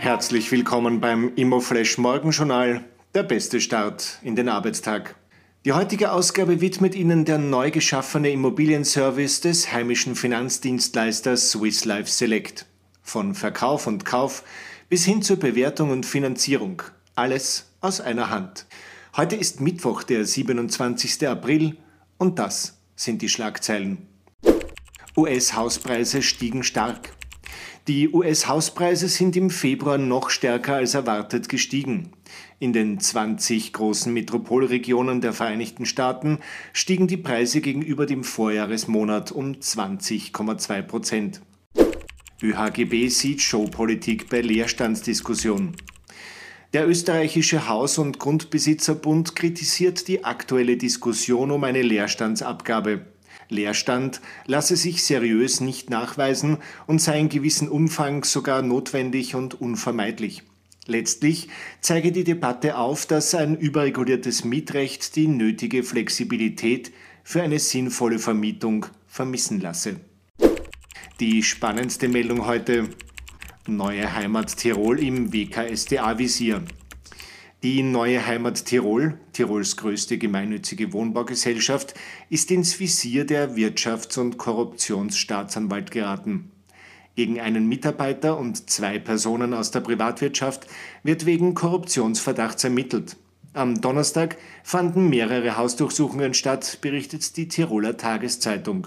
Herzlich willkommen beim Immoflash Morgenjournal, der beste Start in den Arbeitstag. Die heutige Ausgabe widmet Ihnen der neu geschaffene Immobilienservice des heimischen Finanzdienstleisters Swiss Life Select. Von Verkauf und Kauf bis hin zur Bewertung und Finanzierung. Alles aus einer Hand. Heute ist Mittwoch, der 27. April und das sind die Schlagzeilen. US-Hauspreise stiegen stark. Die US-Hauspreise sind im Februar noch stärker als erwartet gestiegen. In den 20 großen Metropolregionen der Vereinigten Staaten stiegen die Preise gegenüber dem Vorjahresmonat um 20,2 Prozent. ÖHGB sieht Showpolitik bei Leerstandsdiskussion. Der österreichische Haus- und Grundbesitzerbund kritisiert die aktuelle Diskussion um eine Leerstandsabgabe. Leerstand lasse sich seriös nicht nachweisen und sei in gewissem Umfang sogar notwendig und unvermeidlich. Letztlich zeige die Debatte auf, dass ein überreguliertes Mietrecht die nötige Flexibilität für eine sinnvolle Vermietung vermissen lasse. Die spannendste Meldung heute. Neue Heimat Tirol im WKSDA-Visier. Die neue Heimat Tirol, Tirols größte gemeinnützige Wohnbaugesellschaft, ist ins Visier der Wirtschafts- und Korruptionsstaatsanwalt geraten. Gegen einen Mitarbeiter und zwei Personen aus der Privatwirtschaft wird wegen Korruptionsverdachts ermittelt. Am Donnerstag fanden mehrere Hausdurchsuchungen statt, berichtet die Tiroler Tageszeitung.